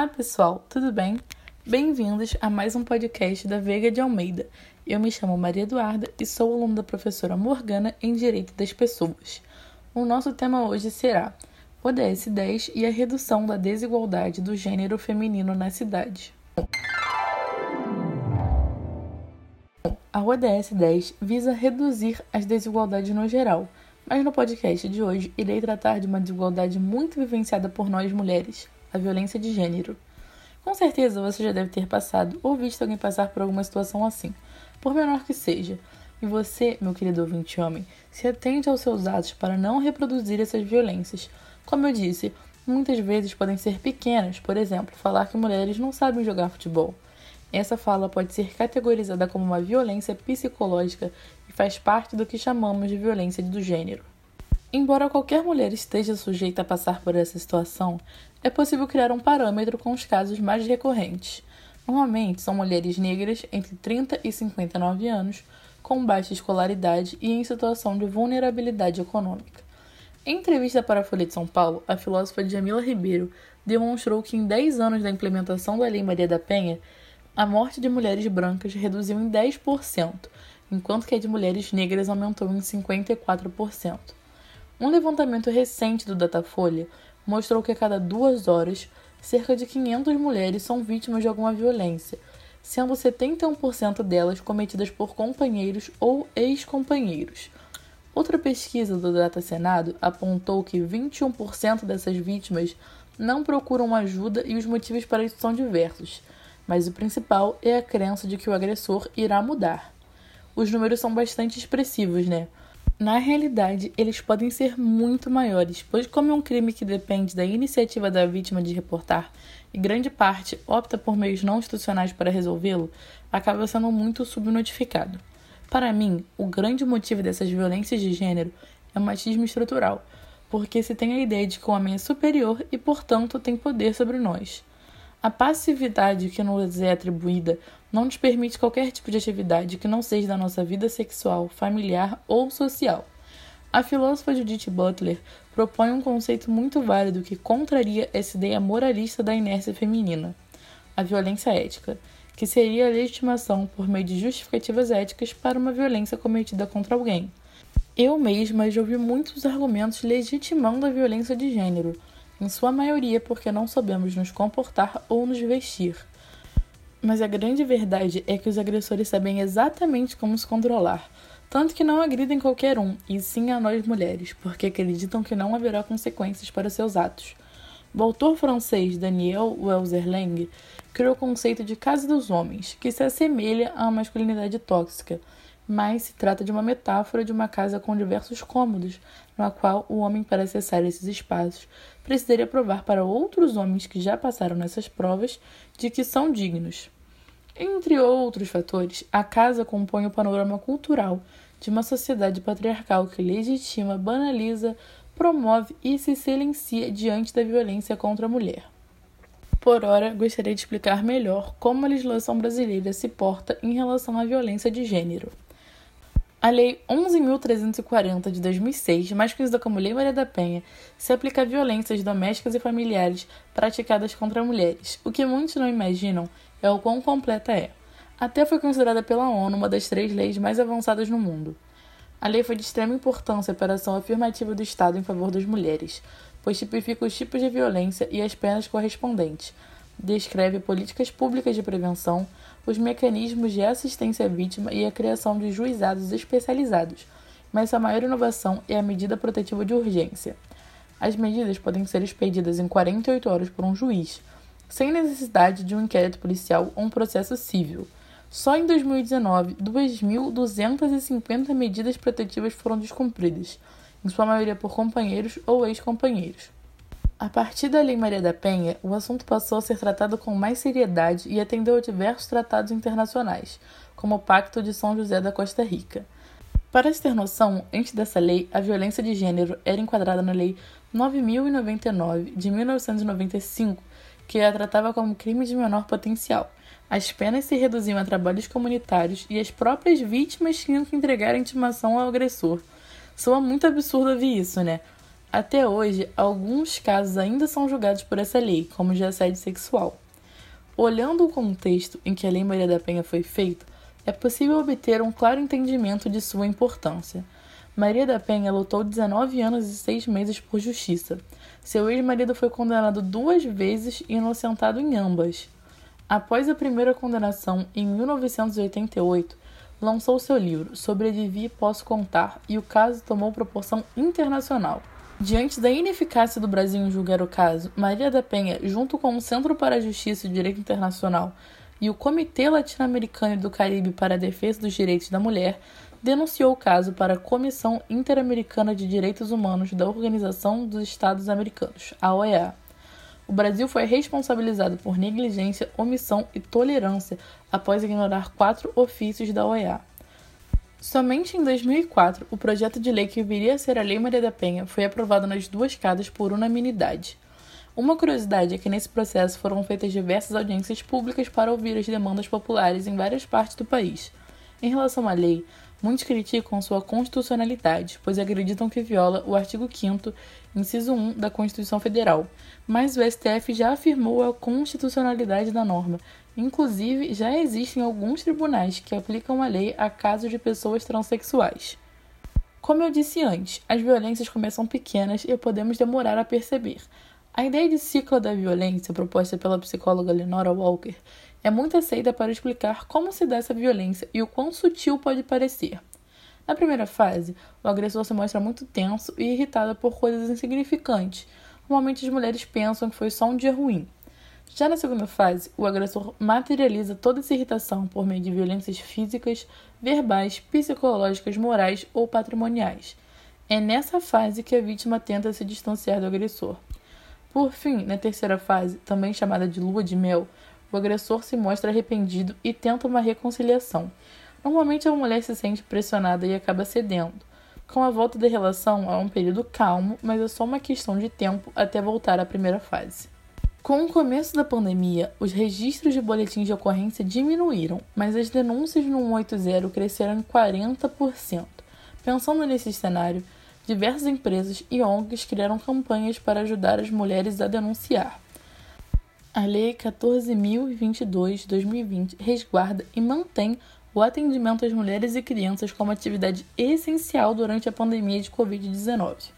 Olá, pessoal, tudo bem? Bem-vindos a mais um podcast da Veiga de Almeida. Eu me chamo Maria Eduarda e sou aluno da professora Morgana em Direito das Pessoas. O nosso tema hoje será ODS 10 e a redução da desigualdade do gênero feminino na cidade. A ODS 10 visa reduzir as desigualdades no geral, mas no podcast de hoje irei tratar de uma desigualdade muito vivenciada por nós mulheres, a violência de gênero. Com certeza você já deve ter passado ou visto alguém passar por alguma situação assim, por menor que seja. E você, meu querido ouvinte homem, se atente aos seus atos para não reproduzir essas violências. Como eu disse, muitas vezes podem ser pequenas, por exemplo, falar que mulheres não sabem jogar futebol. Essa fala pode ser categorizada como uma violência psicológica e faz parte do que chamamos de violência do gênero. Embora qualquer mulher esteja sujeita a passar por essa situação, é possível criar um parâmetro com os casos mais recorrentes. Normalmente são mulheres negras entre 30 e 59 anos, com baixa escolaridade e em situação de vulnerabilidade econômica. Em entrevista para a Folha de São Paulo, a filósofa Jamila Ribeiro demonstrou que em 10 anos da implementação da Lei Maria da Penha, a morte de mulheres brancas reduziu em 10%, enquanto que a de mulheres negras aumentou em 54%. Um levantamento recente do Datafolha mostrou que a cada duas horas, cerca de 500 mulheres são vítimas de alguma violência, sendo 71% delas cometidas por companheiros ou ex-companheiros. Outra pesquisa do Data Senado apontou que 21% dessas vítimas não procuram ajuda e os motivos para isso são diversos, mas o principal é a crença de que o agressor irá mudar. Os números são bastante expressivos, né? Na realidade, eles podem ser muito maiores, pois, como é um crime que depende da iniciativa da vítima de reportar e grande parte opta por meios não institucionais para resolvê-lo, acaba sendo muito subnotificado. Para mim, o grande motivo dessas violências de gênero é o machismo estrutural, porque se tem a ideia de que o homem é superior e, portanto, tem poder sobre nós. A passividade que nos é atribuída não nos permite qualquer tipo de atividade que não seja da nossa vida sexual, familiar ou social. A filósofa Judith Butler propõe um conceito muito válido que contraria essa ideia moralista da inércia feminina, a violência ética, que seria a legitimação por meio de justificativas éticas para uma violência cometida contra alguém. Eu mesma já ouvi muitos argumentos legitimando a violência de gênero, em sua maioria porque não sabemos nos comportar ou nos vestir. Mas a grande verdade é que os agressores sabem exatamente como se controlar, tanto que não agridem qualquer um, e sim a nós mulheres, porque acreditam que não haverá consequências para seus atos. O autor francês Daniel Welser-Lang criou o conceito de casa dos homens, que se assemelha uma masculinidade tóxica, mas se trata de uma metáfora de uma casa com diversos cômodos, na qual o homem, para acessar esses espaços, precisaria provar para outros homens que já passaram nessas provas de que são dignos. Entre outros fatores, a casa compõe o panorama cultural de uma sociedade patriarcal que legitima, banaliza, promove e se silencia diante da violência contra a mulher. Por ora, gostaria de explicar melhor como a legislação brasileira se porta em relação à violência de gênero. A Lei 11.340 de 2006, mais conhecida como Lei Maria da Penha, se aplica a violências domésticas e familiares praticadas contra mulheres. O que muitos não imaginam é o quão completa é. Até foi considerada pela ONU uma das três leis mais avançadas no mundo. A lei foi de extrema importância para a ação afirmativa do Estado em favor das mulheres, pois tipifica os tipos de violência e as penas correspondentes, descreve políticas públicas de prevenção, os mecanismos de assistência à vítima e a criação de juizados especializados, mas a maior inovação é a medida protetiva de urgência. As medidas podem ser expedidas em 48 horas por um juiz, sem necessidade de um inquérito policial ou um processo civil. Só em 2019, 2.250 medidas protetivas foram descumpridas, em sua maioria por companheiros ou ex-companheiros. A partir da Lei Maria da Penha, o assunto passou a ser tratado com mais seriedade e atendeu a diversos tratados internacionais, como o Pacto de São José da Costa Rica. Para se ter noção, antes dessa lei, a violência de gênero era enquadrada na Lei 9099 de 1995, que a tratava como crime de menor potencial. As penas se reduziam a trabalhos comunitários e as próprias vítimas tinham que entregar a intimação ao agressor. Soa muito absurdo ouvir isso, né? Até hoje, alguns casos ainda são julgados por essa lei, como de assédio sexual. Olhando o contexto em que a Lei Maria da Penha foi feita, é possível obter um claro entendimento de sua importância. Maria da Penha lutou 19 anos e 6 meses por justiça. Seu ex-marido foi condenado duas vezes e inocentado em ambas. Após a primeira condenação, em 1988, lançou seu livro Sobrevivi Posso Contar e o caso tomou proporção internacional. Diante da ineficácia do Brasil em julgar o caso, Maria da Penha, junto com o Centro para a Justiça e Direito Internacional e o Comitê Latino-Americano do Caribe para a Defesa dos Direitos da Mulher, denunciou o caso para a Comissão Interamericana de Direitos Humanos da Organização dos Estados Americanos, a OEA. O Brasil foi responsabilizado por negligência, omissão e tolerância após ignorar quatro ofícios da OEA. Somente em 2004, o projeto de lei que viria a ser a Lei Maria da Penha foi aprovado nas duas casas por unanimidade. Uma curiosidade é que nesse processo foram feitas diversas audiências públicas para ouvir as demandas populares em várias partes do país. Em relação à lei, muitos criticam sua constitucionalidade, pois acreditam que viola o artigo 5 inciso 1 da Constituição Federal, mas o STF já afirmou a constitucionalidade da norma, Inclusive, já existem alguns tribunais que aplicam a lei a casos de pessoas transexuais. Como eu disse antes, as violências começam pequenas e podemos demorar a perceber. A ideia de ciclo da violência, proposta pela psicóloga Lenora Walker, é muito aceita para explicar como se dá essa violência e o quão sutil pode parecer. Na primeira fase, o agressor se mostra muito tenso e irritado por coisas insignificantes. Normalmente as mulheres pensam que foi só um dia ruim. Já na segunda fase, o agressor materializa toda essa irritação por meio de violências físicas, verbais, psicológicas, morais ou patrimoniais. É nessa fase que a vítima tenta se distanciar do agressor. Por fim, na terceira fase, também chamada de lua de mel, o agressor se mostra arrependido e tenta uma reconciliação. Normalmente a mulher se sente pressionada e acaba cedendo. Com a volta da relação, há um período calmo, mas é só uma questão de tempo até voltar à primeira fase. Com o começo da pandemia, os registros de boletins de ocorrência diminuíram, mas as denúncias no 180 cresceram em 40%. Pensando nesse cenário, diversas empresas e ONGs criaram campanhas para ajudar as mulheres a denunciar. A Lei 14.022-2020 resguarda e mantém o atendimento às mulheres e crianças como atividade essencial durante a pandemia de Covid-19.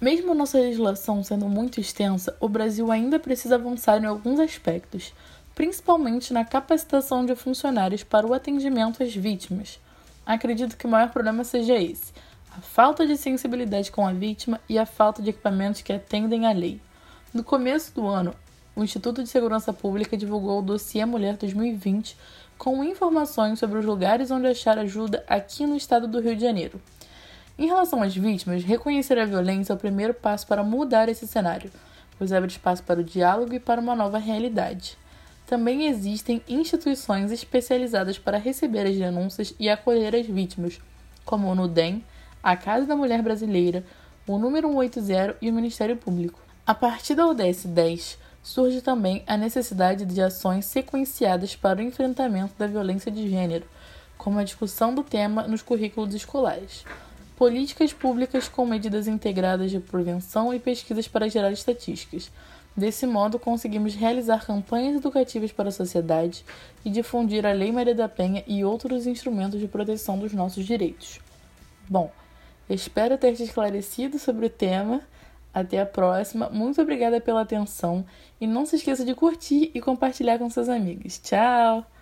Mesmo nossa legislação sendo muito extensa, o Brasil ainda precisa avançar em alguns aspectos, principalmente na capacitação de funcionários para o atendimento às vítimas. Acredito que o maior problema seja esse: a falta de sensibilidade com a vítima e a falta de equipamentos que atendem à lei. No começo do ano, o Instituto de Segurança Pública divulgou o Dossiê Mulher 2020 com informações sobre os lugares onde achar ajuda aqui no estado do Rio de Janeiro. Em relação às vítimas, reconhecer a violência é o primeiro passo para mudar esse cenário, pois abre espaço para o diálogo e para uma nova realidade. Também existem instituições especializadas para receber as denúncias e acolher as vítimas, como o NUDEM, a Casa da Mulher Brasileira, o Número 180 e o Ministério Público. A partir da ODS 10, surge também a necessidade de ações sequenciadas para o enfrentamento da violência de gênero, como a discussão do tema nos currículos escolares políticas públicas com medidas integradas de prevenção e pesquisas para gerar estatísticas. Desse modo, conseguimos realizar campanhas educativas para a sociedade e difundir a Lei Maria da Penha e outros instrumentos de proteção dos nossos direitos. Bom, espero ter te esclarecido sobre o tema. Até a próxima. Muito obrigada pela atenção e não se esqueça de curtir e compartilhar com seus amigos. Tchau!